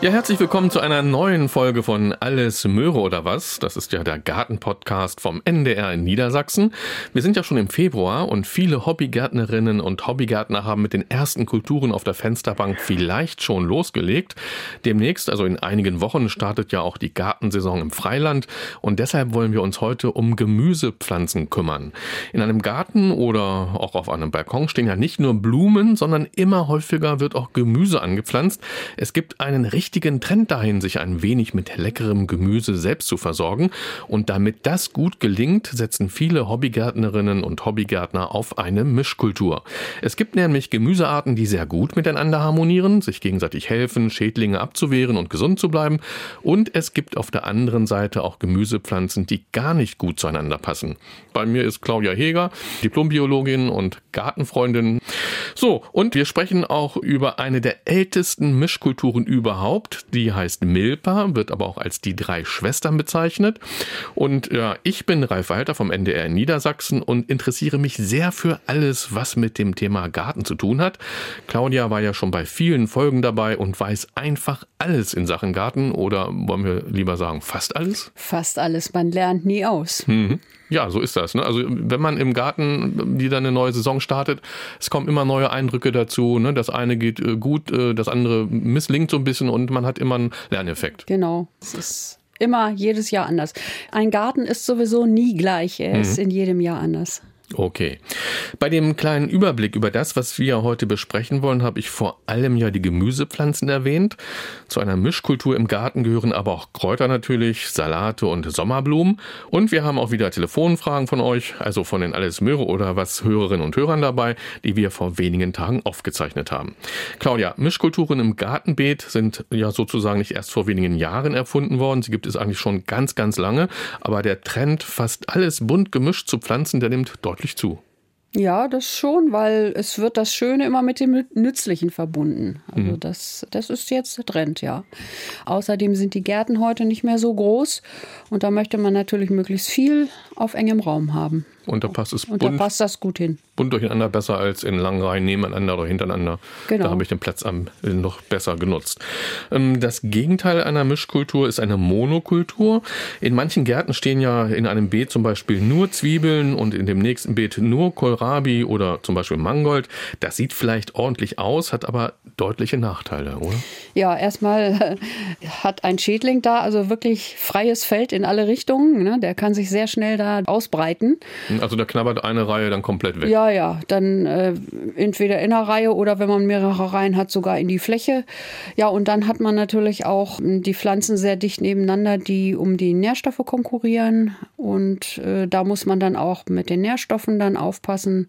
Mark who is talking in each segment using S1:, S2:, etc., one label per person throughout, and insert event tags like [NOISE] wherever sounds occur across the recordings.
S1: Ja, herzlich willkommen zu einer neuen Folge von Alles Möhre oder was. Das ist ja der Gartenpodcast vom NDR in Niedersachsen. Wir sind ja schon im Februar und viele Hobbygärtnerinnen und Hobbygärtner haben mit den ersten Kulturen auf der Fensterbank vielleicht schon losgelegt. Demnächst, also in einigen Wochen, startet ja auch die Gartensaison im Freiland und deshalb wollen wir uns heute um Gemüsepflanzen kümmern. In einem Garten oder auch auf einem Balkon stehen ja nicht nur Blumen, sondern immer häufiger wird auch Gemüse angepflanzt. Es gibt einen richtig richtigen Trend dahin, sich ein wenig mit leckerem Gemüse selbst zu versorgen. Und damit das gut gelingt, setzen viele Hobbygärtnerinnen und Hobbygärtner auf eine Mischkultur. Es gibt nämlich Gemüsearten, die sehr gut miteinander harmonieren, sich gegenseitig helfen, Schädlinge abzuwehren und gesund zu bleiben. Und es gibt auf der anderen Seite auch Gemüsepflanzen, die gar nicht gut zueinander passen. Bei mir ist Claudia Heger, Diplombiologin und Gartenfreundin. So, und wir sprechen auch über eine der ältesten Mischkulturen überhaupt Haupt, die heißt Milpa, wird aber auch als die drei Schwestern bezeichnet. Und ja, ich bin Ralf Walter vom NDR in Niedersachsen und interessiere mich sehr für alles, was mit dem Thema Garten zu tun hat. Claudia war ja schon bei vielen Folgen dabei und weiß einfach alles in Sachen Garten oder wollen wir lieber sagen fast alles?
S2: Fast alles, man lernt nie aus.
S1: Mhm. Ja, so ist das. Ne? Also wenn man im Garten wieder eine neue Saison startet, es kommen immer neue Eindrücke dazu. Ne? Das eine geht äh, gut, äh, das andere misslingt so ein bisschen und man hat immer einen Lerneffekt.
S2: Genau. Es ist immer jedes Jahr anders. Ein Garten ist sowieso nie gleich. Er mhm. ist in jedem Jahr anders.
S1: Okay. Bei dem kleinen Überblick über das, was wir heute besprechen wollen, habe ich vor allem ja die Gemüsepflanzen erwähnt. Zu einer Mischkultur im Garten gehören aber auch Kräuter natürlich, Salate und Sommerblumen. Und wir haben auch wieder Telefonfragen von euch, also von den Alles Möhre oder was Hörerinnen und Hörern dabei, die wir vor wenigen Tagen aufgezeichnet haben. Claudia, Mischkulturen im Gartenbeet sind ja sozusagen nicht erst vor wenigen Jahren erfunden worden. Sie gibt es eigentlich schon ganz, ganz lange. Aber der Trend, fast alles bunt gemischt zu pflanzen, der nimmt deutlich deutlich zu.
S2: Ja, das schon, weil es wird das Schöne immer mit dem Nützlichen verbunden. Also mhm. das, das ist jetzt der Trend, ja. Außerdem sind die Gärten heute nicht mehr so groß und da möchte man natürlich möglichst viel auf engem Raum haben.
S1: Und da passt es
S2: und bunt, da passt das gut hin.
S1: Bunt durcheinander besser als in langen Reihen nebeneinander oder hintereinander. Genau. Da habe ich den Platz am, noch besser genutzt. Ähm, das Gegenteil einer Mischkultur ist eine Monokultur. In manchen Gärten stehen ja in einem Beet zum Beispiel nur Zwiebeln und in dem nächsten Beet nur Kohlrabi oder zum Beispiel Mangold. Das sieht vielleicht ordentlich aus, hat aber deutliche Nachteile, oder?
S2: Ja, erstmal hat ein Schädling da also wirklich freies Feld in alle Richtungen. Ne? Der kann sich sehr schnell da ausbreiten.
S1: Also der knabbert eine Reihe dann komplett weg.
S2: Ja, ja, dann äh, entweder in der Reihe oder wenn man mehrere Reihen hat, sogar in die Fläche. Ja, und dann hat man natürlich auch hm, die Pflanzen sehr dicht nebeneinander, die um die Nährstoffe konkurrieren. Und äh, da muss man dann auch mit den Nährstoffen dann aufpassen.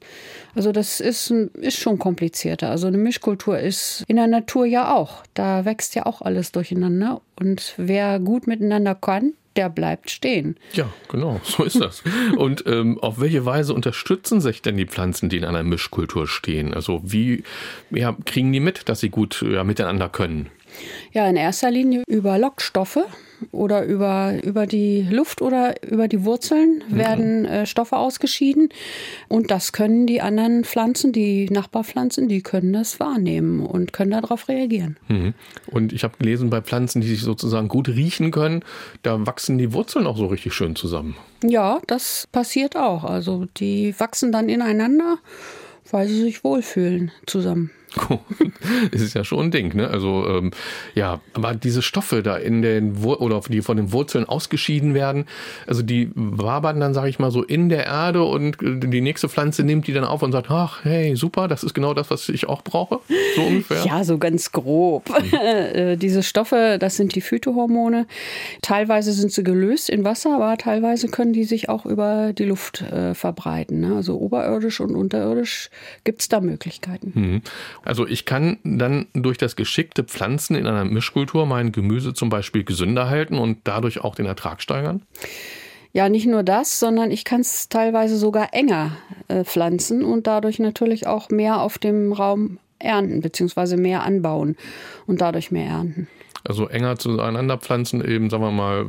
S2: Also das ist, ist schon komplizierter. Also eine Mischkultur ist in der Natur ja auch. Da wächst ja auch alles durcheinander. Und wer gut miteinander kann, der bleibt stehen.
S1: Ja, genau, [LAUGHS] so ist das. Und ähm, auf welche Weise unterstützen sich denn die Pflanzen, die in einer Mischkultur stehen? Also wie ja, kriegen die mit, dass sie gut ja, miteinander können?
S2: Ja, in erster Linie über Lockstoffe oder über, über die Luft oder über die Wurzeln werden äh, Stoffe ausgeschieden. Und das können die anderen Pflanzen, die Nachbarpflanzen, die können das wahrnehmen und können darauf reagieren.
S1: Mhm. Und ich habe gelesen, bei Pflanzen, die sich sozusagen gut riechen können, da wachsen die Wurzeln auch so richtig schön zusammen.
S2: Ja, das passiert auch. Also die wachsen dann ineinander, weil sie sich wohlfühlen zusammen.
S1: Das [LAUGHS] ist ja schon ein Ding, ne? Also ähm, ja, aber diese Stoffe da in den Wur oder die von den Wurzeln ausgeschieden werden, also die wabern dann, sage ich mal, so in der Erde und die nächste Pflanze nimmt die dann auf und sagt, ach, hey, super, das ist genau das, was ich auch brauche, so ungefähr.
S2: Ja, so ganz grob. Mhm. [LAUGHS] diese Stoffe, das sind die Phytohormone. Teilweise sind sie gelöst in Wasser, aber teilweise können die sich auch über die Luft äh, verbreiten. Ne? Also oberirdisch und unterirdisch gibt es da Möglichkeiten.
S1: Mhm. Also ich kann dann durch das geschickte Pflanzen in einer Mischkultur mein Gemüse zum Beispiel gesünder halten und dadurch auch den Ertrag steigern?
S2: Ja, nicht nur das, sondern ich kann es teilweise sogar enger äh, pflanzen und dadurch natürlich auch mehr auf dem Raum ernten, beziehungsweise mehr anbauen und dadurch mehr ernten.
S1: Also enger zueinander pflanzen, eben, sagen wir mal,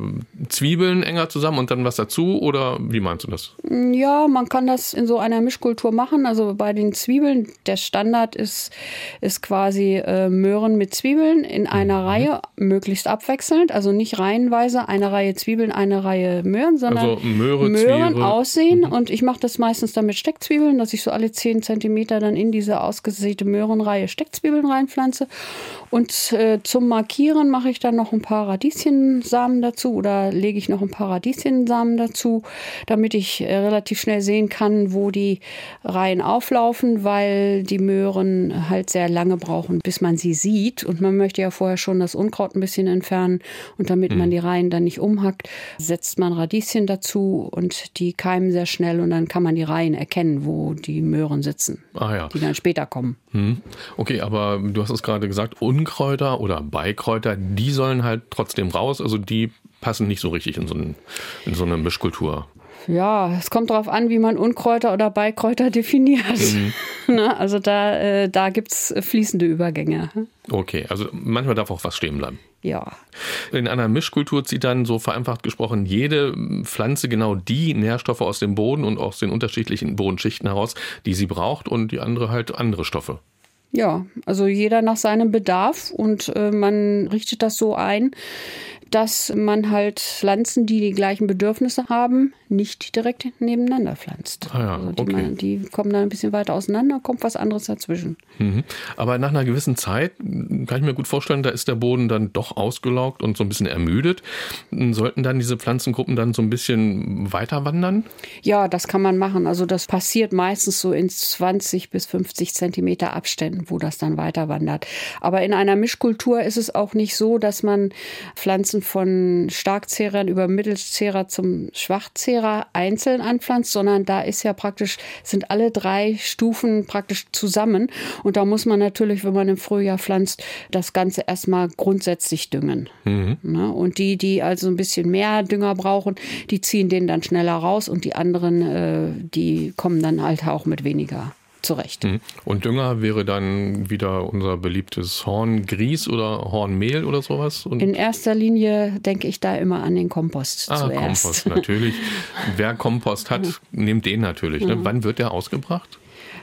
S1: Zwiebeln enger zusammen und dann was dazu oder wie meinst du das?
S2: Ja, man kann das in so einer Mischkultur machen. Also bei den Zwiebeln, der Standard ist, ist quasi äh, Möhren mit Zwiebeln in einer mhm. Reihe, möglichst abwechselnd. Also nicht reihenweise eine Reihe Zwiebeln, eine Reihe Möhren, sondern also Möhre, Möhren Zwiebel. aussehen. Mhm. Und ich mache das meistens dann mit Steckzwiebeln, dass ich so alle 10 Zentimeter dann in diese ausgesäte Möhrenreihe Steckzwiebeln reinpflanze. Und äh, zum Markieren mache ich dann noch ein paar Radieschensamen dazu oder lege ich noch ein paar Radieschensamen dazu, damit ich äh, relativ schnell sehen kann, wo die Reihen auflaufen, weil die Möhren halt sehr lange brauchen, bis man sie sieht. Und man möchte ja vorher schon das Unkraut ein bisschen entfernen. Und damit mhm. man die Reihen dann nicht umhackt, setzt man Radieschen dazu und die keimen sehr schnell und dann kann man die Reihen erkennen, wo die Möhren sitzen,
S1: ah, ja.
S2: die dann später kommen.
S1: Mhm. Okay, aber du hast es gerade gesagt, Unkräuter oder Beikräuter, die sollen halt trotzdem raus. Also die passen nicht so richtig in so, einen, in so eine Mischkultur.
S2: Ja, es kommt darauf an, wie man Unkräuter oder Beikräuter definiert. Mhm. [LAUGHS] Ne, also da, äh, da gibt es fließende Übergänge.
S1: Okay, also manchmal darf auch was stehen bleiben.
S2: Ja.
S1: In einer Mischkultur zieht dann so vereinfacht gesprochen jede Pflanze genau die Nährstoffe aus dem Boden und aus den unterschiedlichen Bodenschichten heraus, die sie braucht und die andere halt andere Stoffe.
S2: Ja, also jeder nach seinem Bedarf und äh, man richtet das so ein, dass man halt Pflanzen, die die gleichen Bedürfnisse haben, nicht direkt nebeneinander pflanzt.
S1: Ah ja, also
S2: die,
S1: okay.
S2: man, die, kommen dann ein bisschen weiter auseinander, kommt was anderes dazwischen.
S1: Mhm. Aber nach einer gewissen Zeit kann ich mir gut vorstellen, da ist der Boden dann doch ausgelaugt und so ein bisschen ermüdet. Sollten dann diese Pflanzengruppen dann so ein bisschen weiter wandern?
S2: Ja, das kann man machen. Also das passiert meistens so in 20 bis 50 Zentimeter Abständen, wo das dann weiter wandert. Aber in einer Mischkultur ist es auch nicht so, dass man Pflanzen Pflanzen von Starkzehrern über Mittelzehrer zum Schwachzehrer einzeln anpflanzt, sondern da ist ja praktisch, sind alle drei Stufen praktisch zusammen. Und da muss man natürlich, wenn man im Frühjahr pflanzt, das Ganze erstmal grundsätzlich düngen. Mhm. Ne? Und die, die also ein bisschen mehr Dünger brauchen, die ziehen den dann schneller raus und die anderen, äh, die kommen dann halt auch mit weniger zurecht. Mhm.
S1: Und Dünger wäre dann wieder unser beliebtes Horngrieß oder Hornmehl oder sowas? Und
S2: In erster Linie denke ich da immer an den Kompost
S1: ah,
S2: zuerst.
S1: Kompost, natürlich. [LAUGHS] Wer Kompost hat, nimmt den natürlich. Ne? Wann wird der ausgebracht?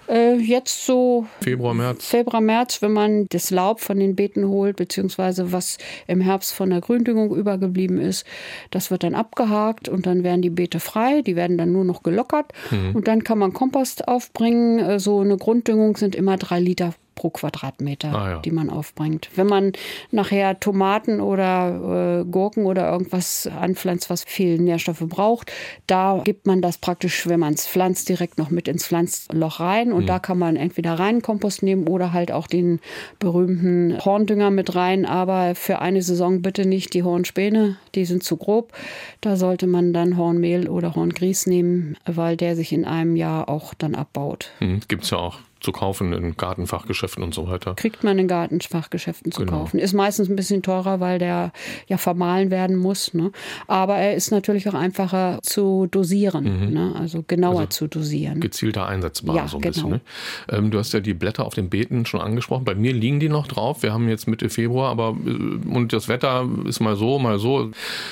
S2: Äh, jetzt so
S1: Februar, März.
S2: Februar, März, wenn man das Laub von den Beeten holt, beziehungsweise was im Herbst von der Gründüngung übergeblieben ist, das wird dann abgehakt und dann werden die Beete frei. Die werden dann nur noch gelockert mhm. und dann kann man Kompost aufbringen. Äh, so eine Grunddüngung sind immer drei Liter pro Quadratmeter, ah, ja. die man aufbringt. Wenn man nachher Tomaten oder äh, Gurken oder irgendwas anpflanzt, was viel Nährstoffe braucht, da gibt man das praktisch, wenn man es pflanzt, direkt noch mit ins Pflanzloch rein. Und mhm. da kann man entweder reinen Kompost nehmen oder halt auch den berühmten Horndünger mit rein. Aber für eine Saison bitte nicht die Hornspäne, die sind zu grob. Da sollte man dann Hornmehl oder Horngrieß nehmen, weil der sich in einem Jahr auch dann abbaut.
S1: Mhm, Gibt es ja auch zu kaufen in Gartenfachgeschäften und so weiter.
S2: Kriegt man in Gartenfachgeschäften zu genau. kaufen. Ist meistens ein bisschen teurer, weil der ja vermahlen werden muss. Ne? Aber er ist natürlich auch einfacher zu dosieren, mhm. ne? also genauer also zu dosieren.
S1: Gezielter einsetzbar
S2: ja,
S1: so ein
S2: genau.
S1: bisschen. Ne? Ähm, du hast ja die Blätter auf den Beeten schon angesprochen. Bei mir liegen die noch drauf. Wir haben jetzt Mitte Februar, aber äh, und das Wetter ist mal so, mal so.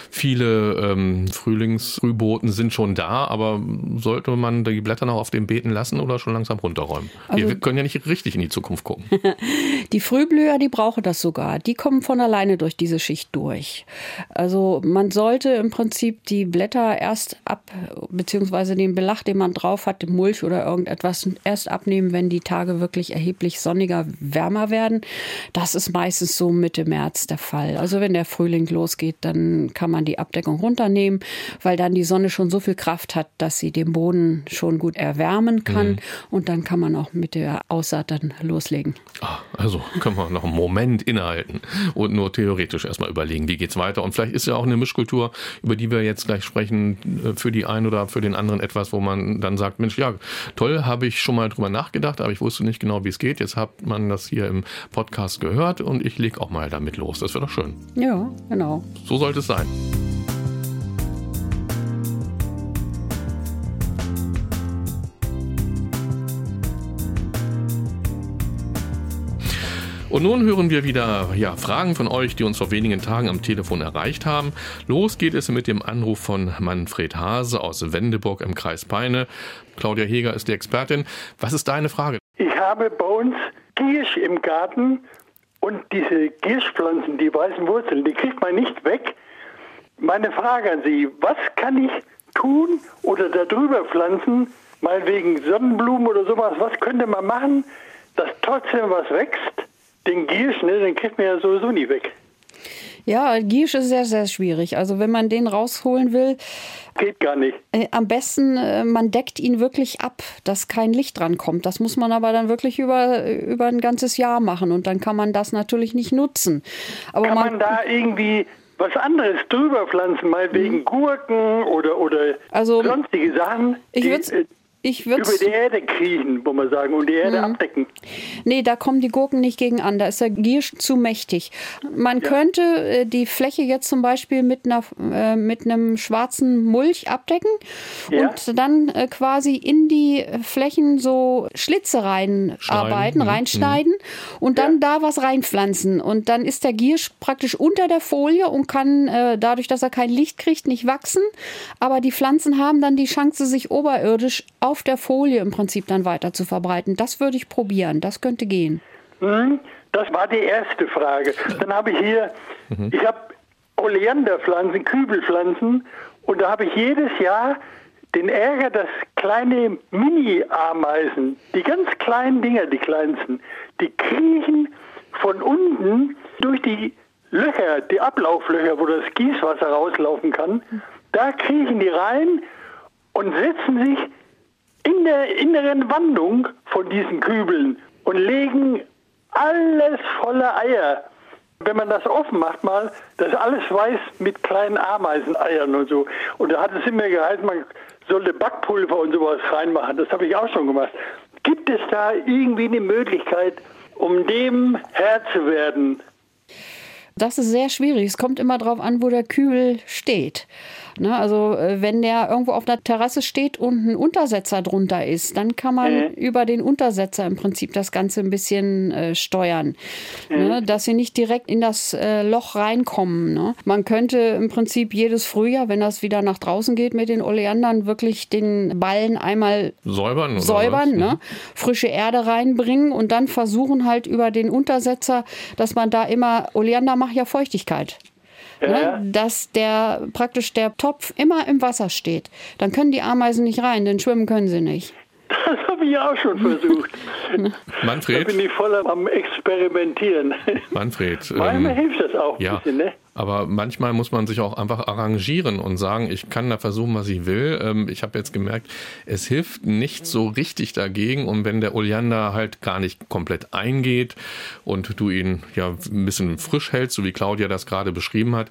S1: Viele ähm, Frühlingsfrühboten sind schon da, aber sollte man die Blätter noch auf den Beeten lassen oder schon langsam runterräumen? Also, wir können ja nicht richtig in die Zukunft gucken. [LAUGHS]
S2: die Frühblüher, die brauchen das sogar. Die kommen von alleine durch diese Schicht durch. Also man sollte im Prinzip die Blätter erst ab, beziehungsweise den Belach, den man drauf hat, Mulch oder irgendetwas, erst abnehmen, wenn die Tage wirklich erheblich sonniger, wärmer werden. Das ist meistens so Mitte März der Fall. Also wenn der Frühling losgeht, dann kann man die Abdeckung runternehmen, weil dann die Sonne schon so viel Kraft hat, dass sie den Boden schon gut erwärmen kann. Mhm. Und dann kann man auch mit der Aussaat dann loslegen.
S1: Ah, also können wir noch einen Moment innehalten und nur theoretisch erstmal überlegen, wie geht es weiter. Und vielleicht ist ja auch eine Mischkultur, über die wir jetzt gleich sprechen, äh, für die einen oder für den anderen etwas, wo man dann sagt, Mensch, ja, toll, habe ich schon mal drüber nachgedacht, aber ich wusste nicht genau, wie es geht. Jetzt hat man das hier im Podcast gehört und ich lege auch mal damit los. Das wäre doch schön.
S2: Ja, genau.
S1: So sollte es sein. Und nun hören wir wieder ja, Fragen von euch, die uns vor wenigen Tagen am Telefon erreicht haben. Los geht es mit dem Anruf von Manfred Hase aus Wendeburg im Kreis Peine. Claudia Heger ist die Expertin. Was ist deine Frage?
S3: Ich habe bei uns Giersch im Garten und diese Gierschpflanzen, die weißen Wurzeln, die kriegt man nicht weg. Meine Frage an Sie, was kann ich tun oder darüber pflanzen, mal wegen Sonnenblumen oder sowas, was könnte man machen, dass trotzdem was wächst? Den Giersch, ne, den kriegt man ja sowieso nie weg.
S2: Ja, Giersch ist sehr, sehr schwierig. Also wenn man den rausholen will,
S3: geht gar nicht.
S2: Äh, am besten, äh, man deckt ihn wirklich ab, dass kein Licht dran kommt. Das muss man aber dann wirklich über, über ein ganzes Jahr machen und dann kann man das natürlich nicht nutzen. Aber
S3: kann man, man da irgendwie was anderes drüber pflanzen, mal wegen mhm. Gurken oder, oder also, sonstige Sachen?
S2: Ich würde
S3: ich Über die Erde kriechen, wo man sagen, und die Erde mhm. abdecken.
S2: Nee, da kommen die Gurken nicht gegen an. Da ist der Giersch zu mächtig. Man ja. könnte äh, die Fläche jetzt zum Beispiel mit, einer, äh, mit einem schwarzen Mulch abdecken ja. und dann äh, quasi in die Flächen so Schlitze reinarbeiten, mhm. reinschneiden mhm. und dann ja. da was reinpflanzen. Und dann ist der Giersch praktisch unter der Folie und kann äh, dadurch, dass er kein Licht kriegt, nicht wachsen. Aber die Pflanzen haben dann die Chance, sich oberirdisch auf auf der Folie im Prinzip dann weiter zu verbreiten. Das würde ich probieren. Das könnte gehen.
S3: Hm, das war die erste Frage. Dann habe ich hier, mhm. ich habe Oleanderpflanzen, Kübelpflanzen und da habe ich jedes Jahr den Ärger, dass kleine Mini-Ameisen, die ganz kleinen Dinger, die kleinsten, die kriechen von unten durch die Löcher, die Ablauflöcher, wo das Gießwasser rauslaufen kann, da kriechen die rein und setzen sich in der inneren Wandung von diesen Kübeln und legen alles voller Eier. Wenn man das offen macht mal, das ist alles weiß mit kleinen Ameiseneiern und so. Und da hat es immer geheißen, man sollte Backpulver und sowas reinmachen. Das habe ich auch schon gemacht. Gibt es da irgendwie eine Möglichkeit, um dem Herr zu werden?
S2: Das ist sehr schwierig. Es kommt immer darauf an, wo der Kübel steht. Ne, also äh, wenn der irgendwo auf der Terrasse steht und ein Untersetzer drunter ist, dann kann man mhm. über den Untersetzer im Prinzip das Ganze ein bisschen äh, steuern, mhm. ne, dass sie nicht direkt in das äh, Loch reinkommen. Ne. Man könnte im Prinzip jedes Frühjahr, wenn das wieder nach draußen geht mit den Oleandern, wirklich den Ballen einmal
S1: säubern,
S2: säubern ne, mhm. frische Erde reinbringen und dann versuchen halt über den Untersetzer, dass man da immer Oleander macht ja Feuchtigkeit. Ja. Ne, dass der praktisch der Topf immer im Wasser steht. Dann können die Ameisen nicht rein, denn schwimmen können sie nicht.
S3: Das habe ich auch schon versucht. [LAUGHS]
S1: Manfred.
S3: Da bin ich voll am Experimentieren.
S1: Manfred.
S3: Manchmal ähm, hilft das auch ein ja, bisschen, ne?
S1: Aber manchmal muss man sich auch einfach arrangieren und sagen, ich kann da versuchen, was ich will. Ähm, ich habe jetzt gemerkt, es hilft nicht so richtig dagegen. Und wenn der Oleander halt gar nicht komplett eingeht und du ihn ja ein bisschen frisch hältst, so wie Claudia das gerade beschrieben hat,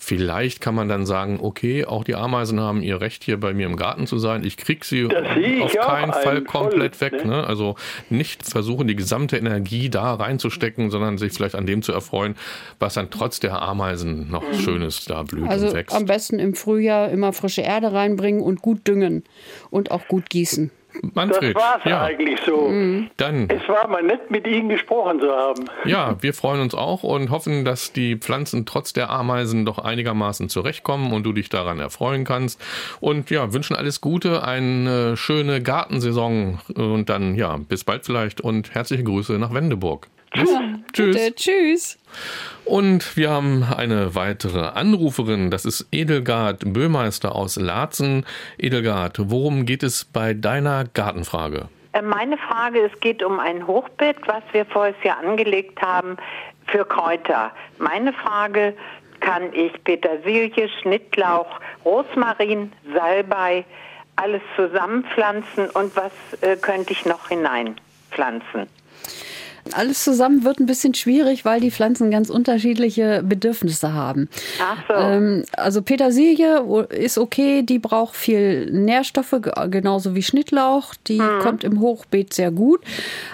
S1: Vielleicht kann man dann sagen, okay, auch die Ameisen haben ihr Recht, hier bei mir im Garten zu sein. Ich kriege sie auf keinen Fall komplett voll, weg. Ne? Also nicht versuchen, die gesamte Energie da reinzustecken, sondern sich vielleicht an dem zu erfreuen, was dann trotz der Ameisen noch mhm. Schönes da blüht
S2: also
S1: und wächst.
S2: Am besten im Frühjahr immer frische Erde reinbringen und gut düngen und auch gut gießen.
S1: Manfred,
S3: das war es ja. eigentlich so.
S1: Mhm. Dann,
S3: es war mal nett, mit Ihnen gesprochen zu haben.
S1: Ja, wir freuen uns auch und hoffen, dass die Pflanzen trotz der Ameisen doch einigermaßen zurechtkommen und du dich daran erfreuen kannst. Und ja, wünschen alles Gute, eine schöne Gartensaison und dann ja, bis bald vielleicht und herzliche Grüße nach Wendeburg.
S2: Tschüss. Ja, tschüss. Bitte, tschüss.
S1: Und wir haben eine weitere Anruferin, das ist Edelgard Böhmeister aus Laatzen. Edelgard, worum geht es bei deiner Gartenfrage?
S4: Äh, meine Frage, es geht um ein Hochbeet, was wir vorher Jahr angelegt haben für Kräuter. Meine Frage, kann ich Petersilie, Schnittlauch, Rosmarin, Salbei, alles zusammenpflanzen und was äh, könnte ich noch hineinpflanzen?
S2: Alles zusammen wird ein bisschen schwierig, weil die Pflanzen ganz unterschiedliche Bedürfnisse haben.
S4: Ach so.
S2: Ähm, also Petersilie ist okay, die braucht viel Nährstoffe, genauso wie Schnittlauch. Die hm. kommt im Hochbeet sehr gut.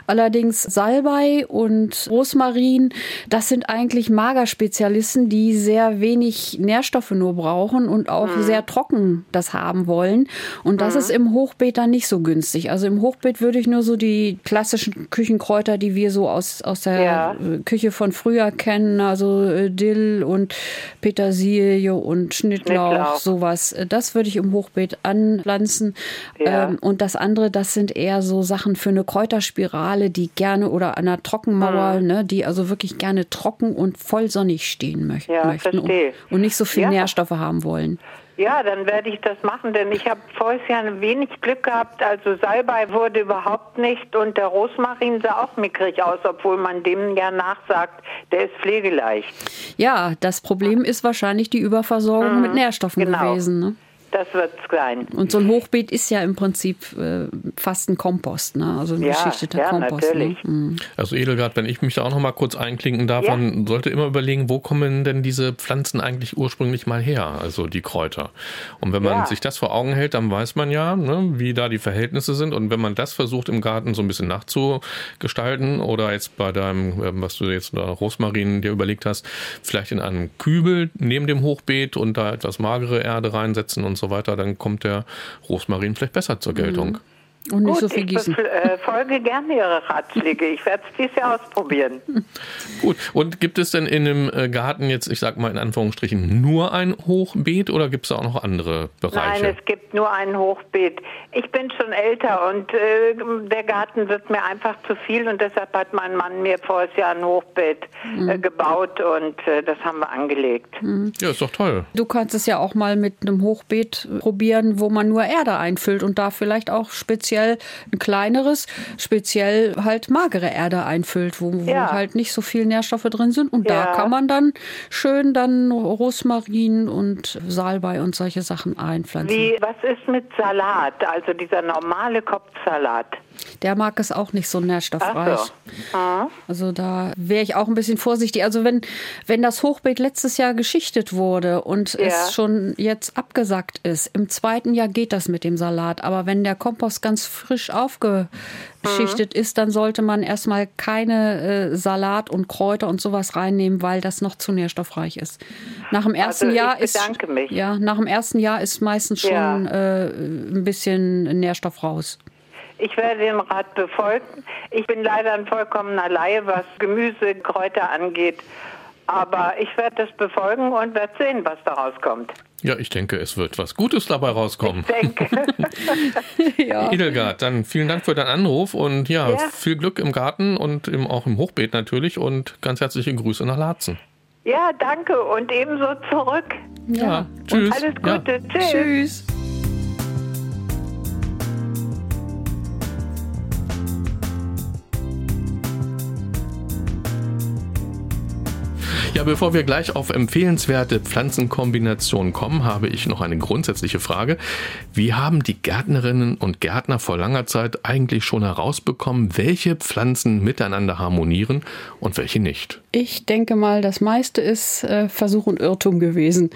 S2: Allerdings Salbei und Rosmarin, das sind eigentlich Magerspezialisten, die sehr wenig Nährstoffe nur brauchen und auch hm. sehr trocken das haben wollen. Und das hm. ist im Hochbeet dann nicht so günstig. Also im Hochbeet würde ich nur so die klassischen Küchenkräuter, die wir so so aus, aus der ja. Küche von früher kennen, also äh, Dill und Petersilie und Schnittlauch, Schnittlauch. sowas. Das würde ich im Hochbeet anpflanzen. Ja. Ähm, und das andere, das sind eher so Sachen für eine Kräuterspirale, die gerne oder an einer Trockenmauer, mhm. ne, die also wirklich gerne trocken und voll sonnig stehen möchten. Ja, möchten und, und, nicht so viel. Nährstoffe haben wollen.
S4: Ja, dann werde ich das machen, denn ich habe vorher Jahr wenig Glück gehabt. Also Salbei wurde überhaupt nicht und der Rosmarin sah auch mickrig aus, obwohl man dem ja nachsagt, der ist pflegeleicht.
S2: Ja, das Problem ist wahrscheinlich die Überversorgung mhm, mit Nährstoffen genau. gewesen. Ne?
S4: Das wird es sein.
S2: Und so ein Hochbeet ist ja im Prinzip äh, fast ein Kompost, ne? also ein ja, geschichteter ja, Kompost. Ne? Natürlich.
S1: Ne? Mhm. Also Edelgard, wenn ich mich da auch noch mal kurz einklinken darf, ja. man sollte immer überlegen, wo kommen denn diese Pflanzen eigentlich ursprünglich mal her, also die Kräuter. Und wenn man ja. sich das vor Augen hält, dann weiß man ja, ne, wie da die Verhältnisse sind. Und wenn man das versucht im Garten so ein bisschen nachzugestalten oder jetzt bei deinem, ähm, was du jetzt da Rosmarin dir überlegt hast, vielleicht in einem Kübel neben dem Hochbeet und da etwas magere Erde reinsetzen und so so weiter, dann kommt der Rosmarin vielleicht besser zur Geltung. Mhm.
S4: Und nicht Gut, so viel gießen. Ich äh, folge gerne Ihre Ratschläge. Ich werde es dieses Jahr ausprobieren. [LAUGHS]
S1: Gut. Und gibt es denn in einem äh, Garten jetzt, ich sag mal in Anführungsstrichen, nur ein Hochbeet oder gibt es auch noch andere Bereiche?
S4: Nein, es gibt nur ein Hochbeet. Ich bin schon älter und äh, der Garten wird mir einfach zu viel und deshalb hat mein Mann mir vor Jahr ein Hochbeet mhm. gebaut und äh, das haben wir angelegt.
S1: Mhm. Ja, ist doch toll.
S2: Du kannst es ja auch mal mit einem Hochbeet probieren, wo man nur Erde einfüllt und da vielleicht auch speziell speziell ein kleineres, speziell halt magere Erde einfüllt, wo, wo ja. halt nicht so viel Nährstoffe drin sind. Und ja. da kann man dann schön dann Rosmarin und Salbei und solche Sachen einpflanzen.
S4: Wie, was ist mit Salat, also dieser normale Kopfsalat?
S2: Der mag es auch nicht so nährstoffreich. So. Also da wäre ich auch ein bisschen vorsichtig. Also wenn, wenn das Hochbeet letztes Jahr geschichtet wurde und ja. es schon jetzt abgesackt ist, im zweiten Jahr geht das mit dem Salat. Aber wenn der Kompost ganz frisch aufgeschichtet mhm. ist, dann sollte man erstmal keine äh, Salat und Kräuter und sowas reinnehmen, weil das noch zu nährstoffreich ist. Nach dem ersten
S4: also
S2: Jahr ist
S4: mich.
S2: ja nach dem ersten Jahr ist meistens schon ja. äh, ein bisschen Nährstoff raus.
S4: Ich werde den Rat befolgen. Ich bin leider ein vollkommener Laie, was Gemüse, Kräuter angeht. Aber ich werde das befolgen und werde sehen, was daraus kommt.
S1: Ja, ich denke, es wird was Gutes dabei rauskommen.
S4: Ich denke. [LAUGHS]
S1: ja. Edelgard, dann vielen Dank für deinen Anruf und ja, ja, viel Glück im Garten und im, auch im Hochbeet natürlich und ganz herzliche Grüße nach Laatzen.
S4: Ja, danke und ebenso zurück.
S1: Ja, ja. tschüss. Und
S4: alles Gute. Ja.
S2: Tschüss. tschüss.
S1: Ja, bevor wir gleich auf empfehlenswerte Pflanzenkombinationen kommen, habe ich noch eine grundsätzliche Frage. Wie haben die Gärtnerinnen und Gärtner vor langer Zeit eigentlich schon herausbekommen, welche Pflanzen miteinander harmonieren und welche nicht?
S2: Ich denke mal, das meiste ist äh, Versuch und Irrtum gewesen.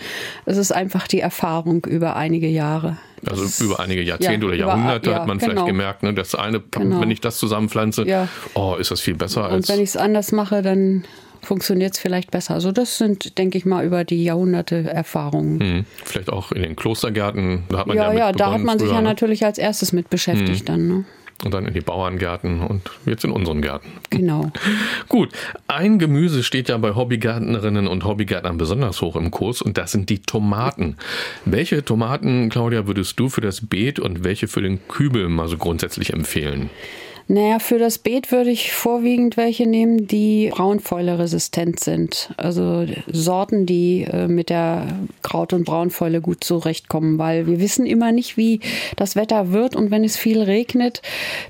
S2: Es ist einfach die Erfahrung über einige Jahre.
S1: Also das, über einige Jahrzehnte ja, oder Jahrhunderte über, hat man genau. vielleicht gemerkt, ne, das eine, genau. wenn ich das zusammenpflanze, ja. oh, ist das viel besser
S2: und
S1: als.
S2: Und wenn ich es anders mache, dann funktioniert es vielleicht besser. Also das sind, denke ich mal, über die Jahrhunderte Erfahrungen. Hm.
S1: Vielleicht auch in den Klostergärten, da hat man
S2: ja
S1: Ja,
S2: ja, da hat man sich ja ne? natürlich als erstes mit beschäftigt hm. dann. Ne?
S1: Und dann in die Bauerngärten und jetzt in unseren Gärten.
S2: Genau. [LAUGHS]
S1: Gut, ein Gemüse steht ja bei Hobbygärtnerinnen und Hobbygärtnern besonders hoch im Kurs und das sind die Tomaten. Welche Tomaten, Claudia, würdest du für das Beet und welche für den Kübel mal so grundsätzlich empfehlen?
S2: Naja, für das Beet würde ich vorwiegend welche nehmen, die Braunfäule resistent sind. Also Sorten, die äh, mit der Kraut- und Braunfäule gut zurechtkommen, weil wir wissen immer nicht, wie das Wetter wird und wenn es viel regnet,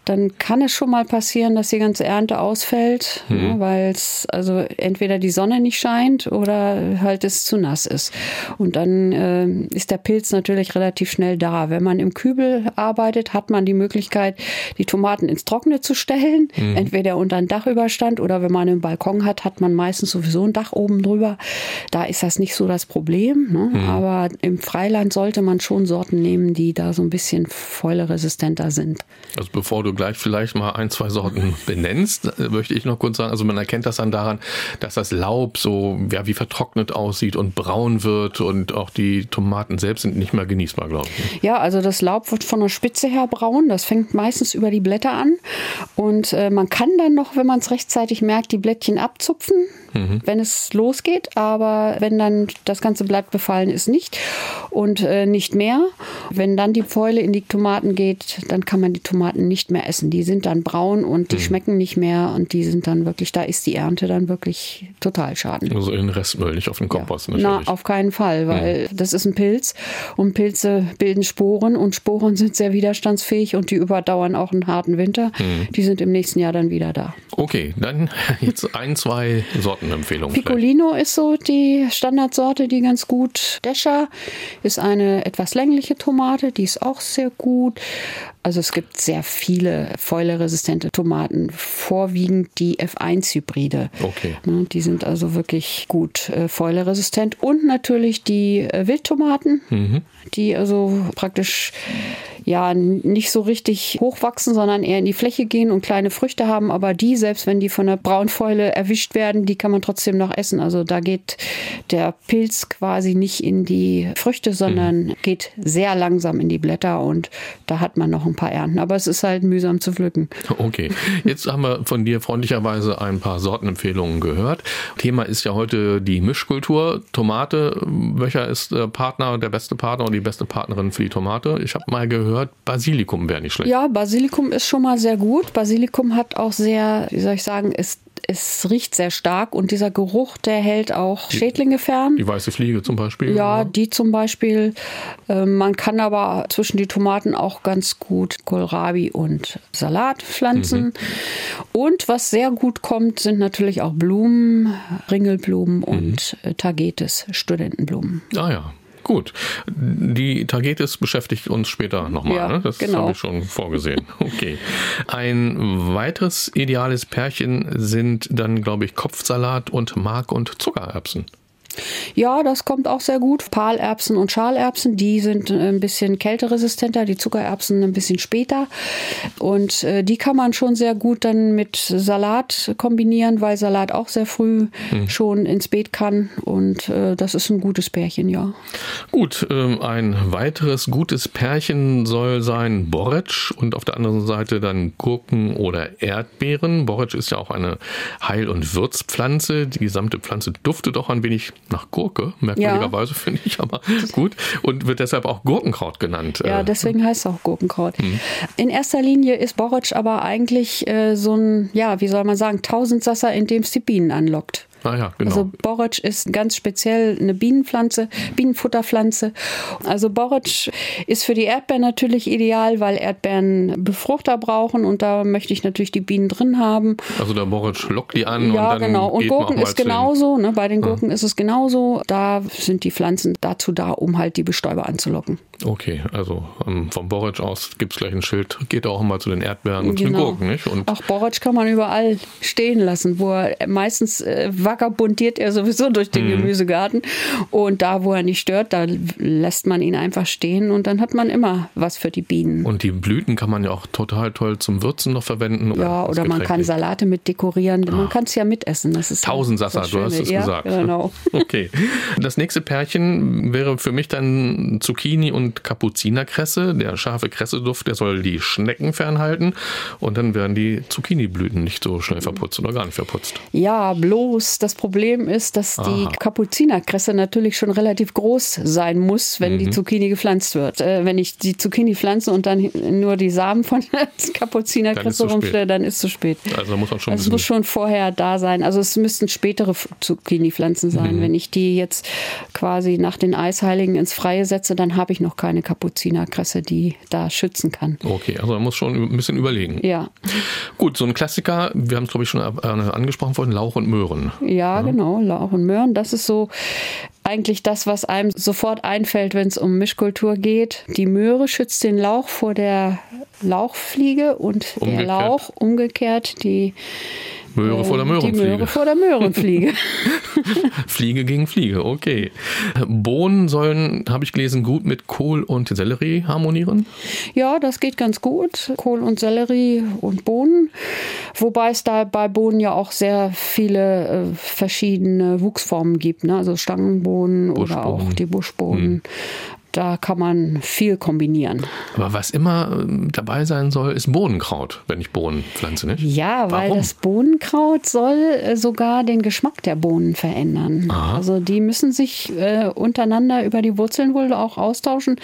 S2: dann kann es schon mal passieren, dass die ganze Ernte ausfällt, mhm. ja, weil es also entweder die Sonne nicht scheint oder halt es zu nass ist. Und dann äh, ist der Pilz natürlich relativ schnell da. Wenn man im Kübel arbeitet, hat man die Möglichkeit, die Tomaten ins Trockene Trockene zu stellen, mhm. entweder unter ein Dachüberstand oder wenn man einen Balkon hat, hat man meistens sowieso ein Dach oben drüber. Da ist das nicht so das Problem. Ne? Mhm. Aber im Freiland sollte man schon Sorten nehmen, die da so ein bisschen fäuleresistenter sind.
S1: Also bevor du gleich vielleicht mal ein, zwei Sorten [LAUGHS] benennst, möchte ich noch kurz sagen, also man erkennt das dann daran, dass das Laub so ja, wie vertrocknet aussieht und braun wird und auch die Tomaten selbst sind nicht mehr genießbar, glaube ich.
S2: Ne? Ja, also das Laub wird von der Spitze her braun. Das fängt meistens über die Blätter an Und äh, man kann dann noch, wenn man es rechtzeitig merkt, die Blättchen abzupfen, mhm. wenn es losgeht. Aber wenn dann das ganze Blatt befallen ist, nicht und äh, nicht mehr. Wenn dann die Fäule in die Tomaten geht, dann kann man die Tomaten nicht mehr essen. Die sind dann braun und die mhm. schmecken nicht mehr und die sind dann wirklich, da ist die Ernte dann wirklich total schaden.
S1: Also in Restmüll, nicht auf den Kompost
S2: ja. natürlich. Na, auf keinen Fall, weil mhm. das ist ein Pilz und Pilze bilden Sporen und Sporen sind sehr widerstandsfähig und die überdauern auch einen harten Winter. Mhm. Die sind im nächsten Jahr dann wieder da.
S1: Okay, dann [LAUGHS] jetzt ein, zwei Sortenempfehlungen.
S2: Piccolino vielleicht. ist so die Standardsorte, die ganz gut. Descher ist eine etwas längliche Tomate, die ist auch sehr gut. Also es gibt sehr viele fäuleresistente Tomaten, vorwiegend die F1-Hybride.
S1: Okay.
S2: Ne, die sind also wirklich gut äh, fäuleresistent. Und natürlich die äh, Wildtomaten, mhm. die also praktisch ja nicht so richtig hochwachsen, sondern eher in die Fläche gehen und kleine Früchte haben. Aber die, selbst wenn die von der Braunfäule erwischt werden, die kann man trotzdem noch essen. Also da geht der Pilz quasi nicht in die Früchte, sondern mhm. geht sehr langsam in die Blätter und da hat man noch ein paar Ernten. Aber es ist halt mühsam zu pflücken.
S1: Okay, jetzt haben wir von dir freundlicherweise ein paar Sortenempfehlungen gehört. Thema ist ja heute die Mischkultur. Tomate, welcher ist der Partner, der beste Partner oder die beste Partnerin für die Tomate? Ich habe mal gehört, gehört, Basilikum wäre nicht schlecht.
S2: Ja, Basilikum ist schon mal sehr gut. Basilikum hat auch sehr, wie soll ich sagen, ist es riecht sehr stark und dieser Geruch, der hält auch die, Schädlinge fern.
S1: Die weiße Fliege zum Beispiel?
S2: Ja, oder? die zum Beispiel. Ähm, man kann aber zwischen die Tomaten auch ganz gut Kohlrabi und Salat pflanzen. Mhm. Und was sehr gut kommt, sind natürlich auch Blumen, Ringelblumen mhm. und äh, Tagetes, Studentenblumen.
S1: Ah ja, Gut. Die Tagetes beschäftigt uns später nochmal. Ja, ne? Das genau. habe ich schon vorgesehen. [LAUGHS] Okay. Ein weiteres ideales Pärchen sind dann, glaube ich, Kopfsalat und Mark- und Zuckererbsen.
S2: Ja, das kommt auch sehr gut. Palerbsen und Schalerbsen, die sind äh, ein bisschen kälteresistenter, die Zuckererbsen ein bisschen später. Und äh, die kann man schon sehr gut dann mit Salat kombinieren, weil Salat auch sehr früh hm. schon ins Beet kann. Und äh, das ist ein gutes Pärchen, ja.
S1: Gut, ähm, ein weiteres gutes Pärchen soll sein Borretsch und auf der anderen Seite dann Gurken oder Erdbeeren. Borretsch ist ja auch eine Heil- und Würzpflanze. Die gesamte Pflanze duftet auch ein wenig nach Gurke, merkwürdigerweise ja. finde ich, aber gut. Und wird deshalb auch Gurkenkraut genannt.
S2: Ja, äh, deswegen heißt es auch Gurkenkraut. Hm. In erster Linie ist Boric aber eigentlich äh, so ein, ja, wie soll man sagen, Tausendsasser, in dem es die Bienen anlockt.
S1: Ah ja, genau.
S2: Also Boric ist ganz speziell eine Bienenpflanze, Bienenfutterpflanze. Also Boric ist für die Erdbeeren natürlich ideal, weil Erdbeeren Befruchter brauchen und da möchte ich natürlich die Bienen drin haben.
S1: Also der Boric lockt die an
S2: ja,
S1: und dann
S2: genau. Und Gurken ist genauso. Ne? Bei den Gurken ja. ist es genauso. Da sind die Pflanzen dazu da, um halt die Bestäuber anzulocken.
S1: Okay, also ähm, vom Boric aus gibt es gleich ein Schild, geht auch immer zu den Erdbeeren und genau. zu den genau. Gurken, nicht? Und
S2: Auch Boric kann man überall stehen lassen, wo er meistens äh, vagabundiert er sowieso durch den mhm. Gemüsegarten. Und da, wo er nicht stört, da lässt man ihn einfach stehen und dann hat man immer was für die Bienen.
S1: Und die Blüten kann man ja auch total toll zum Würzen noch verwenden.
S2: Oder ja, oder man kann Salate mit dekorieren. Ah. Man kann es ja mitessen. Das ist
S1: Tausendsasser, du hast es ja, gesagt. Genau. [LAUGHS] Okay. Das nächste Pärchen wäre für mich dann Zucchini und Kapuzinerkresse. Der scharfe Kresseduft, der soll die Schnecken fernhalten. Und dann werden die Zucchiniblüten nicht so schnell verputzt oder gar nicht verputzt.
S2: Ja, bloß das Problem ist, dass Aha. die Kapuzinerkresse natürlich schon relativ groß sein muss, wenn mhm. die Zucchini gepflanzt wird. Äh, wenn ich die Zucchini pflanze und dann nur die Samen von der [LAUGHS] Kapuzinerkresse rumstelle, dann ist es zu spät.
S1: Also muss man schon.
S2: Es muss schon vorher da sein. Also es müssten spätere Zucchini-Pflanzen sein. Mhm. Wenn ich die jetzt quasi nach den Eisheiligen ins Freie setze, dann habe ich noch keine Kapuzinerkresse, die da schützen kann.
S1: Okay, also man muss schon ein bisschen überlegen.
S2: Ja.
S1: Gut, so ein Klassiker, wir haben es glaube ich schon äh, angesprochen vorhin, Lauch und Möhren.
S2: Ja, genau, Lauch und Möhren. Das ist so eigentlich das, was einem sofort einfällt, wenn es um Mischkultur geht. Die Möhre schützt den Lauch vor der Lauchfliege und umgekehrt. der Lauch umgekehrt die
S1: Möhre vor der Möhrenfliege.
S2: Die Möhre vor der Möhrenfliege. [LAUGHS] [LAUGHS]
S1: Fliege gegen Fliege, okay. Bohnen sollen, habe ich gelesen, gut mit Kohl und Sellerie harmonieren?
S2: Ja, das geht ganz gut. Kohl und Sellerie und Bohnen. Wobei es da bei Bohnen ja auch sehr viele äh, verschiedene Wuchsformen gibt. Ne? Also Stangenbohnen oder auch die Buschbohnen. Da kann man viel kombinieren.
S1: Aber was immer ähm, dabei sein soll, ist Bohnenkraut, wenn ich Bohnen pflanze, nicht?
S2: Ja, weil
S1: Warum?
S2: das Bohnenkraut soll äh, sogar den Geschmack der Bohnen verändern.
S1: Aha.
S2: Also die müssen sich äh, untereinander über die Wurzeln wohl auch austauschen,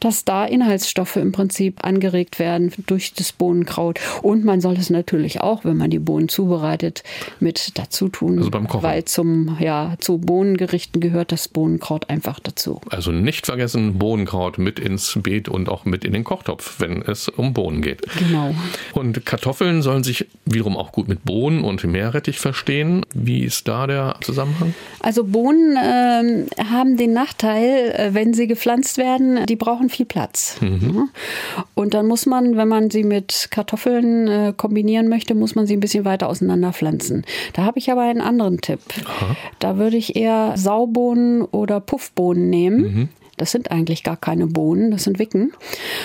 S2: dass da Inhaltsstoffe im Prinzip angeregt werden durch das Bohnenkraut. Und man soll es natürlich auch, wenn man die Bohnen zubereitet, mit dazu tun.
S1: Also beim Kochen.
S2: Weil zum, ja, zu Bohnengerichten gehört das Bohnenkraut einfach dazu.
S1: Also nicht vergessen, Bohnenkraut mit ins Beet und auch mit in den Kochtopf, wenn es um Bohnen geht.
S2: Genau.
S1: Und Kartoffeln sollen sich wiederum auch gut mit Bohnen und Meerrettich verstehen. Wie ist da der Zusammenhang?
S2: Also Bohnen ähm, haben den Nachteil, äh, wenn sie gepflanzt werden, die brauchen viel Platz. Ja. Und dann muss man, wenn man sie mit Kartoffeln äh, kombinieren möchte, muss man sie ein bisschen weiter auseinander pflanzen. Da habe ich aber einen anderen Tipp. Da würde ich eher Saubohnen oder Puffbohnen nehmen. Das sind eigentlich gar keine Bohnen, das sind Wicken.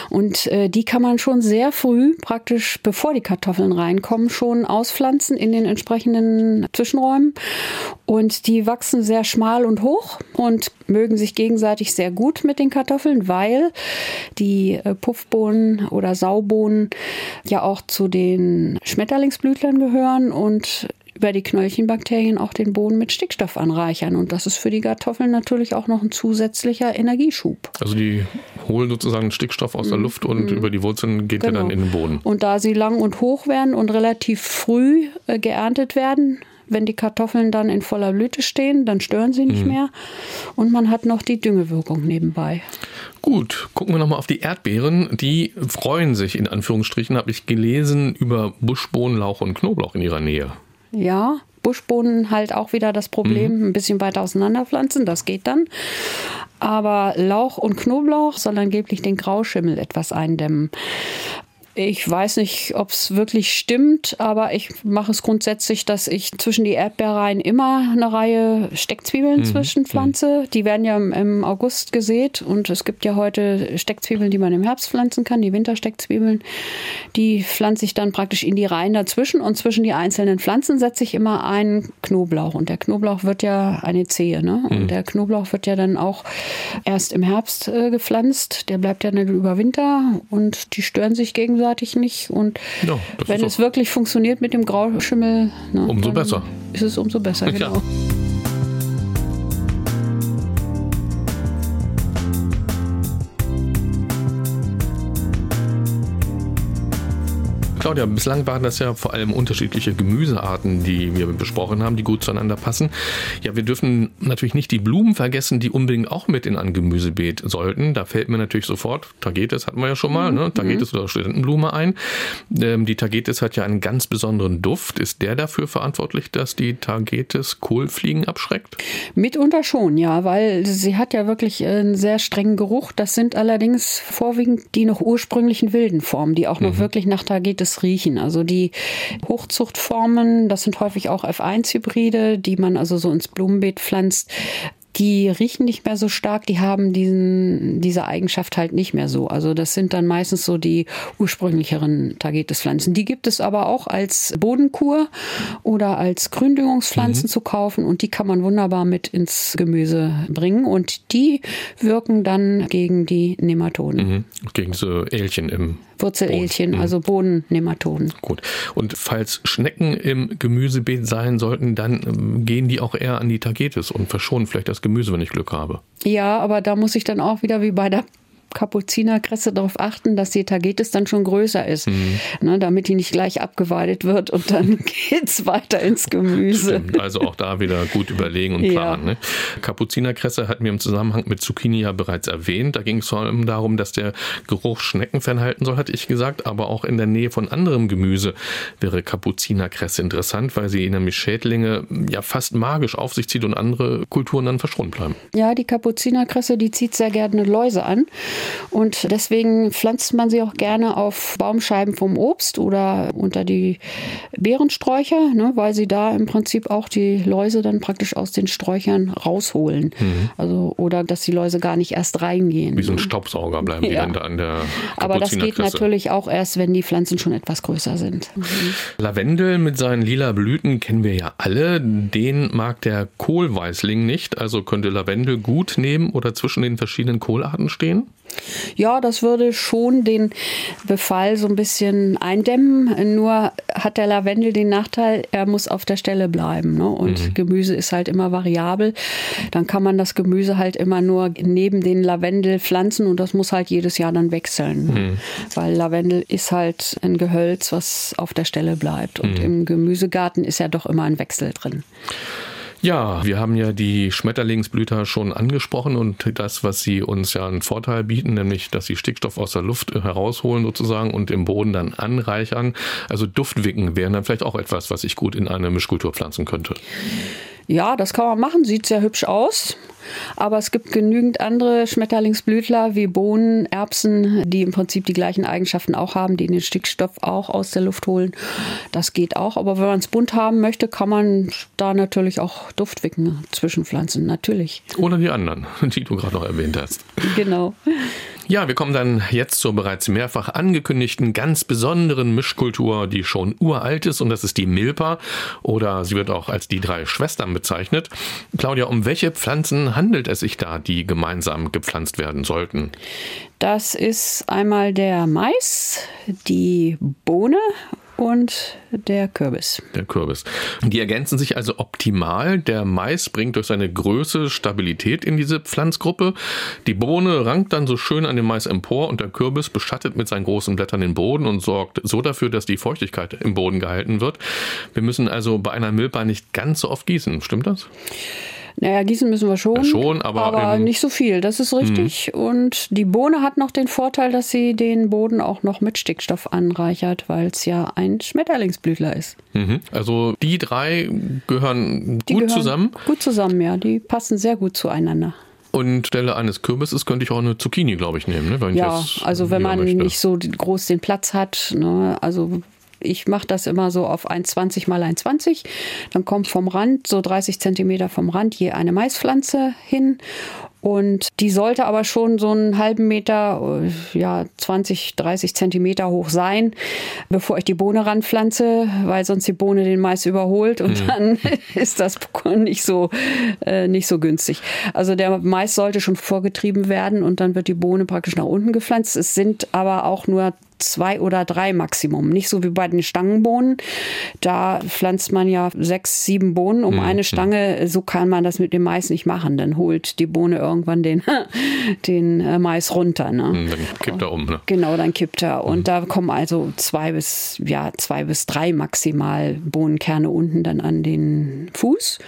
S2: Und äh, die kann man schon sehr früh, praktisch bevor die Kartoffeln reinkommen, schon auspflanzen in den entsprechenden Zwischenräumen. Und die wachsen sehr schmal und hoch und mögen sich gegenseitig sehr gut mit den Kartoffeln, weil die äh, Puffbohnen oder Saubohnen ja auch zu den Schmetterlingsblütlern gehören und über die Knöllchenbakterien auch den Boden mit Stickstoff anreichern. Und das ist für die Kartoffeln natürlich auch noch ein zusätzlicher Energieschub.
S1: Also die holen sozusagen Stickstoff aus der Luft und über die Wurzeln geht er dann in den Boden.
S2: Und da sie lang und hoch werden und relativ früh äh, geerntet werden, wenn die Kartoffeln dann in voller Blüte stehen, dann stören sie nicht mehr. Und man hat noch die Düngewirkung nebenbei.
S1: Gut, gucken wir nochmal auf die Erdbeeren. Die freuen sich in Anführungsstrichen, habe ich gelesen, über Buschbohnen, Lauch und Knoblauch in ihrer Nähe.
S2: Ja, Buschbohnen halt auch wieder das Problem, ein bisschen weiter auseinander pflanzen, das geht dann. Aber Lauch und Knoblauch soll angeblich den Grauschimmel etwas eindämmen. Ich weiß nicht, ob es wirklich stimmt, aber ich mache es grundsätzlich, dass ich zwischen die Erdbeereien immer eine Reihe Steckzwiebeln zwischenpflanze. Die werden ja im, August gesät und es gibt ja heute Steckzwiebeln, die man im Herbst pflanzen kann, die Wintersteckzwiebeln. Die pflanze ich dann praktisch in die Reihen dazwischen und zwischen die einzelnen Pflanzen setze ich immer einen Knoblauch. Und der Knoblauch wird ja eine Zehe, ne? Und der Knoblauch wird ja dann auch erst im Herbst äh, gepflanzt. Der bleibt ja nicht über Winter und die stören sich gegenseitig nicht. Und
S1: Ja,
S2: wenn es wirklich funktioniert mit dem Grauschimmel, ne,
S1: Umso besser.
S2: Ist es umso besser,
S1: Ja. Claudia, bislang waren das ja vor allem unterschiedliche Gemüsearten, die wir besprochen haben, die gut zueinander passen. Ja, wir dürfen natürlich nicht die Blumen vergessen, die unbedingt auch mit in ein Gemüsebeet sollten. Da fällt mir natürlich sofort, Tagetes hatten wir ja schon mal, ne? Tagetes oder Studentenblume ein. Ähm, die Tagetes hat ja einen ganz besonderen Duft. Ist der dafür verantwortlich, dass die Tagetes Kohlfliegen abschreckt?
S2: Mitunter schon, ja, weil sie hat ja wirklich einen sehr strengen Geruch. Das sind allerdings vorwiegend die noch ursprünglichen wilden Formen, die auch noch wirklich nach Tagetes riechen. Also die Hochzuchtformen, das sind häufig auch F1-Hybride, die man also so ins Blumenbeet pflanzt. Die riechen nicht mehr so stark, die haben diesen, diese Eigenschaft halt nicht mehr so. Also das sind dann meistens so die ursprünglicheren Tagetes-Pflanzen. Die gibt es aber auch als Bodenkur oder als Gründüngungspflanzen zu kaufen und die kann man wunderbar mit ins Gemüse bringen und die wirken dann gegen die Nematoden.
S1: Mhm. Gegen so Älchen im
S2: Wurzelelchen, also Bodennematoden.
S1: Gut. Und falls Schnecken im Gemüsebeet sein sollten, dann ähm, gehen die auch eher an die Tagetes und verschonen vielleicht das Gemüse, wenn ich Glück habe.
S2: Ja, aber da muss ich dann auch wieder wie bei der Kapuzinerkresse darauf achten, dass die Tagetes dann schon größer ist, ne, damit die nicht gleich abgeweidet wird und dann [LAUGHS] geht's weiter ins Gemüse.
S1: Stimmt, also auch da wieder gut überlegen und
S2: Ja.
S1: planen. Ne? Kapuzinerkresse hatten wir im Zusammenhang mit Zucchini ja bereits erwähnt. Da ging es vor allem darum, dass der Geruch Schnecken fernhalten soll, hatte ich gesagt. Aber auch in der Nähe von anderem Gemüse wäre Kapuzinerkresse interessant, weil sie nämlich Schädlinge ja fast magisch auf sich zieht und andere Kulturen dann verschont bleiben.
S2: Ja, die Kapuzinerkresse, die zieht sehr gerne Läuse an. Und deswegen pflanzt man sie auch gerne auf Baumscheiben vom Obst oder unter die Beerensträucher, ne, weil sie da im Prinzip auch die Läuse dann praktisch aus den Sträuchern rausholen. Also, oder dass die Läuse gar nicht erst reingehen.
S1: Wie so ein. Staubsauger bleiben die
S2: Ja.
S1: dann da an der
S2: Aber das geht natürlich auch erst, wenn die Pflanzen schon etwas größer sind.
S1: Lavendel mit seinen lila Blüten kennen wir ja alle. Den mag der Kohlweißling nicht. Also könnte Lavendel gut neben oder zwischen den verschiedenen Kohlarten stehen?
S2: Ja, das würde schon den Befall so ein bisschen eindämmen. Nur hat der Lavendel den Nachteil, er muss auf der Stelle bleiben. Ne? Und mhm. Gemüse ist halt immer variabel. Dann kann man das Gemüse halt immer nur neben den Lavendel pflanzen und das muss halt jedes Jahr dann wechseln. Mhm. Weil Lavendel ist halt ein Gehölz, was auf der Stelle bleibt. Und mhm. im Gemüsegarten ist ja doch immer ein Wechsel drin.
S1: Ja, wir haben ja die Schmetterlingsblüter schon angesprochen und das, was sie uns ja einen Vorteil bieten, nämlich, dass sie Stickstoff aus der Luft herausholen sozusagen und im Boden dann anreichern. Also Duftwicken wären dann vielleicht auch etwas, was ich gut in eine Mischkultur pflanzen könnte.
S2: Ja, das kann man machen, sieht sehr hübsch aus. Aber es gibt genügend andere Schmetterlingsblütler wie Bohnen, Erbsen, die im Prinzip die gleichen Eigenschaften auch haben, die den Stickstoff auch aus der Luft holen. Das geht auch. Aber wenn man es bunt haben möchte, kann man da natürlich auch Duftwicken zwischenpflanzen. Natürlich.
S1: Oder die anderen, [LAUGHS] die du gerade noch erwähnt hast.
S2: Genau.
S1: Ja, wir kommen dann jetzt zur bereits mehrfach angekündigten ganz besonderen Mischkultur, die schon uralt ist und das ist die Milpa oder sie wird auch als die drei Schwestern bezeichnet. Claudia, um welche Pflanzen handelt es sich da, die gemeinsam gepflanzt werden sollten?
S2: Das ist einmal der Mais, die Bohne und der Kürbis.
S1: Der Kürbis. Die ergänzen sich also optimal. Der Mais bringt durch seine Größe Stabilität in diese Pflanzgruppe. Die Bohne rankt dann so schön an dem Mais empor und der Kürbis beschattet mit seinen großen Blättern den Boden und sorgt so dafür, dass die Feuchtigkeit im Boden gehalten wird. Wir müssen also bei einer Milpa nicht ganz so oft gießen. Stimmt das?
S2: Naja, gießen müssen wir schon. Ja,
S1: schon, aber,
S2: aber nicht so viel. Das ist richtig. Mhm. Und die Bohne hat noch den Vorteil, dass sie den Boden auch noch mit Stickstoff anreichert, weil es ja ein Schmetterlingsblütler ist.
S1: Mhm. Also die drei gehören die gut gehören zusammen?
S2: Gut zusammen, ja. Die passen sehr gut zueinander.
S1: Und Stelle eines Kürbisses könnte ich auch eine Zucchini, glaube ich, nehmen. Ne?
S2: ja, also wenn man möchte. nicht so groß den Platz hat. Ne? Also ich mache das immer so auf 1,20 mal 1,20. Dann kommt vom Rand, so 30 Zentimeter vom Rand, je eine Maispflanze hin. Und die sollte aber schon so einen halben Meter, ja, 20, 30 Zentimeter hoch sein, bevor ich die Bohne ranpflanze, weil sonst die Bohne den Mais überholt und mhm. dann [LAUGHS] ist das nicht so, äh, nicht so günstig. Also der Mais sollte schon vorgetrieben werden und dann wird die Bohne praktisch nach unten gepflanzt. Es sind aber auch nur zwei oder drei Maximum. Nicht so wie bei den Stangenbohnen. Da pflanzt man ja sechs, sieben Bohnen um mhm. eine Stange. So kann man das mit dem Mais nicht machen. Dann holt die Bohne irgendwann den, [LAUGHS] den äh, Mais runter. Ne?
S1: Mhm, dann kippt er um. Ne?
S2: Genau, dann kippt er. Und mhm. da kommen also zwei bis, ja, zwei bis drei maximal Bohnenkerne unten dann an den Fuß.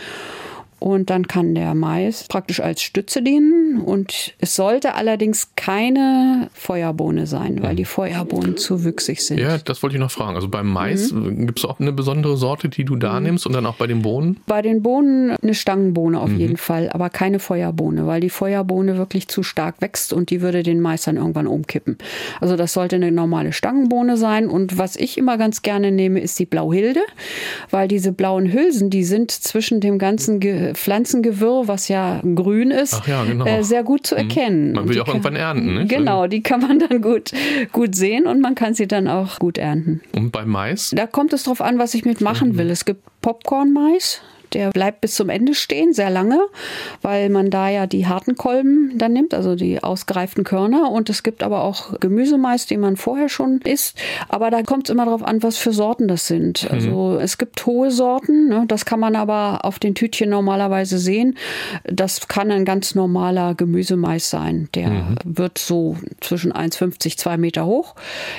S2: Und dann kann der Mais praktisch als Stütze dienen. Und es sollte allerdings keine Feuerbohne sein, weil mhm. die Feuerbohnen zu wüchsig sind.
S1: Ja, das wollte ich noch fragen. Also beim Mais mhm. gibt es auch eine besondere Sorte, die du da mhm. nimmst und dann auch bei den Bohnen?
S2: Bei den Bohnen eine Stangenbohne auf mhm. jeden Fall, aber keine Feuerbohne, weil die Feuerbohne wirklich zu stark wächst und die würde den Mais dann irgendwann umkippen. Also das sollte eine normale Stangenbohne sein. Und was ich immer ganz gerne nehme, ist die Blauhilde, weil diese blauen Hülsen, die sind zwischen dem ganzen Ge Pflanzengewirr, was ja grün ist,
S1: ja, genau.
S2: äh, sehr gut zu mhm. erkennen.
S1: Man will ja auch kann, irgendwann ernten. Ne?
S2: Genau, die kann man dann gut, gut sehen und man kann sie dann auch gut ernten.
S1: Und beim Mais?
S2: Da kommt es drauf an, was ich mitmachen will. Es gibt Popcorn-Mais, der bleibt bis zum Ende stehen, sehr lange, weil man da ja die harten Kolben dann nimmt, also die ausgereiften Körner. Und es gibt aber auch Gemüsemais, die man vorher schon isst. Aber da kommt es immer darauf an, was für Sorten das sind. Mhm. Also es gibt hohe Sorten, ne? das kann man aber auf den Tütchen normalerweise sehen. Das kann ein ganz normaler Gemüsemais sein. Der mhm. wird so zwischen 1,50, 2 Meter hoch.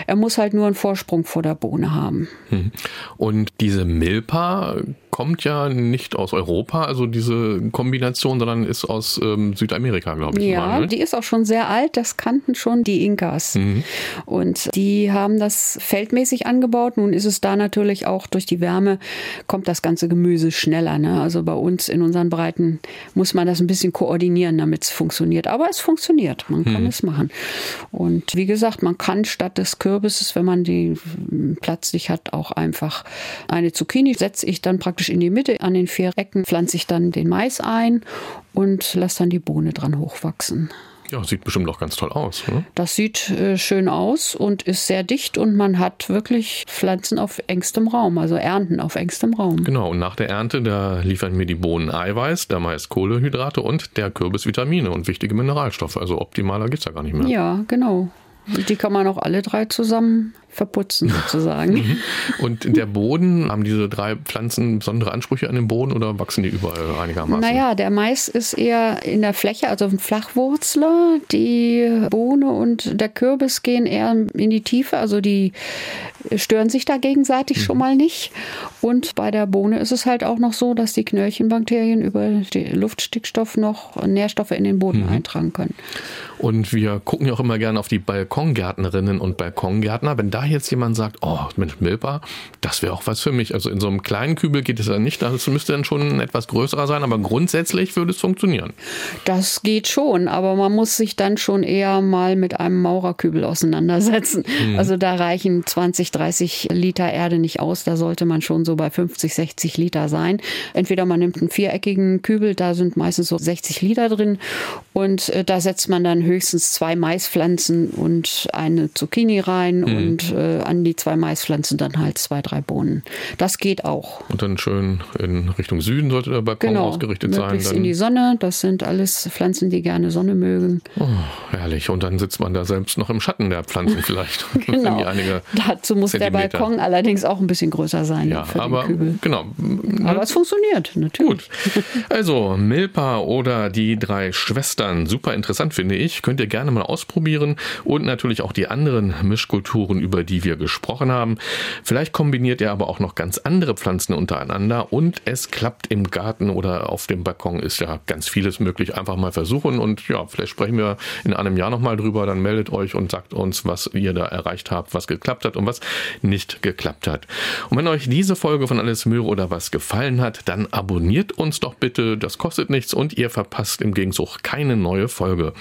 S2: Er muss halt nur einen Vorsprung vor der Bohne haben.
S1: Mhm. Und diese Milpa kommt ja nicht aus Europa, also diese Kombination, sondern ist aus ähm, Südamerika, glaube ich.
S2: Ja,
S1: mal, ne?
S2: die ist auch schon sehr alt. Das kannten schon die Inkas. Mhm. Und die haben das feldmäßig angebaut. Nun ist es da natürlich auch durch die Wärme, kommt das ganze Gemüse schneller. Ne? Also bei uns in unseren Breiten muss man das ein bisschen koordinieren, damit es funktioniert. Aber es funktioniert. Man kann mhm. es machen. Und wie gesagt, man kann statt des Kürbisses, wenn man den Platz nicht hat, auch einfach eine Zucchini setze ich dann praktisch praktisch in die Mitte. An den vier Ecken pflanze ich dann den Mais ein und lasse dann die Bohne dran hochwachsen.
S1: Ja, sieht bestimmt auch ganz toll aus. Ne?
S2: Das sieht äh, schön aus und ist sehr dicht und man hat wirklich Pflanzen auf engstem Raum, also Ernten auf engstem Raum.
S1: Genau, und nach der Ernte, da liefern mir die Bohnen Eiweiß, der Mais Kohlehydrate und der Kürbis Vitamine und wichtige Mineralstoffe. Also optimaler geht es ja gar nicht mehr.
S2: Ja, genau. Die kann man auch alle drei zusammen verputzen sozusagen. Mhm.
S1: Und der Boden, haben diese drei Pflanzen besondere Ansprüche an den Boden oder wachsen die überall einigermaßen?
S2: Naja, der Mais ist eher in der Fläche, also ein Flachwurzler. Die Bohne und der Kürbis gehen eher in die Tiefe, also die stören sich da gegenseitig mhm. schon mal nicht. Und bei der Bohne ist es halt auch noch so, dass die Knöllchenbakterien über den Luftstickstoff noch Nährstoffe in den Boden mhm. eintragen können.
S1: Und wir gucken ja auch immer gerne auf die Balkongärtnerinnen und Balkongärtner. Wenn da jetzt jemand sagt, oh, Mensch, Milpa, das wäre auch was für mich. Also in so einem kleinen Kübel geht es ja nicht, das müsste dann schon etwas größerer sein, aber grundsätzlich würde es funktionieren.
S2: Das geht schon, aber man muss sich dann schon eher mal mit einem Maurerkübel auseinandersetzen. Mhm. Also da reichen 20, 30 Liter Erde nicht aus, da sollte man schon so bei 50, 60 Liter sein. Entweder man nimmt einen viereckigen Kübel, da sind meistens so 60 Liter drin und äh, da setzt man dann höchstens zwei Maispflanzen und eine Zucchini rein mhm. und äh, an die zwei Maispflanzen dann halt zwei, drei Bohnen. Das geht auch.
S1: Und dann schön in Richtung Süden sollte der Balkon genau, ausgerichtet sein.
S2: Dann in die Sonne. Das sind alles Pflanzen, die gerne Sonne mögen.
S1: Oh, herrlich. Und dann sitzt man da selbst noch im Schatten der Pflanzen vielleicht. [LAUGHS]
S2: genau. Dazu muss Zentimeter. der Balkon allerdings auch ein bisschen größer sein.
S1: Ja, aber genau.
S2: Aber es funktioniert natürlich.
S1: Gut. Also Milpa oder die drei Schwestern. Super interessant finde ich. Könnt ihr gerne mal ausprobieren. Und natürlich auch die anderen Mischkulturen, über die wir gesprochen haben. Vielleicht kombiniert ihr aber auch noch ganz andere Pflanzen untereinander und es klappt im Garten oder auf dem Balkon ist ja ganz vieles möglich. Einfach mal versuchen und ja, vielleicht sprechen wir in einem Jahr nochmal drüber. Dann meldet euch und sagt uns, was ihr da erreicht habt, was geklappt hat und was nicht geklappt hat. Und wenn euch diese Folge von Alles Möhre oder was gefallen hat, dann abonniert uns doch bitte. Das kostet nichts und ihr verpasst im Gegenzug keine neue Folge.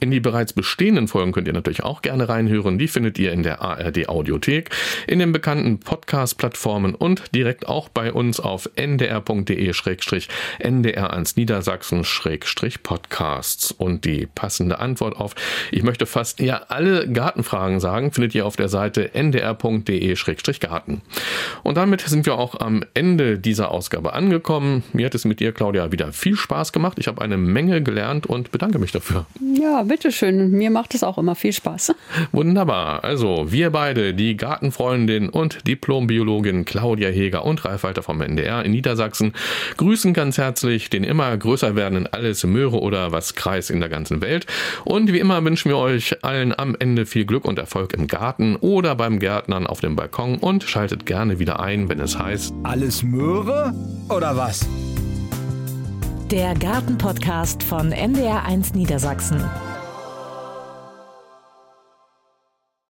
S1: In die bereits bestehenden Folgen könnt ihr natürlich auch gerne reinhören. Die findet ihr in der ARD Audiothek, in den bekannten Podcast-Plattformen und direkt auch bei uns auf ndr.de-ndr1 Niedersachsen-podcasts. Und die passende Antwort auf, ich möchte fast ja alle Gartenfragen sagen, findet ihr auf der Seite ndr.de-garten. Und damit sind wir auch am Ende dieser Ausgabe angekommen. Mir hat es mit dir, Claudia, wieder viel Spaß gemacht. Ich habe eine Menge gelernt und bedanke mich dafür.
S2: Ja, bitteschön. Mir macht es auch immer viel Spaß.
S1: Wunderbar. Also, wir beide, die Gartenfreundin und Diplombiologin Claudia Heger und Ralf Walter vom NDR in Niedersachsen, grüßen ganz herzlich den immer größer werdenden Alles Möhre oder was Kreis in der ganzen Welt. Und wie immer wünschen wir euch allen am Ende viel Glück und Erfolg im Garten oder beim Gärtnern auf dem Balkon und schaltet gerne wieder ein, wenn es heißt
S5: Alles Möhre oder was?
S6: Der Gartenpodcast von NDR1 Niedersachsen.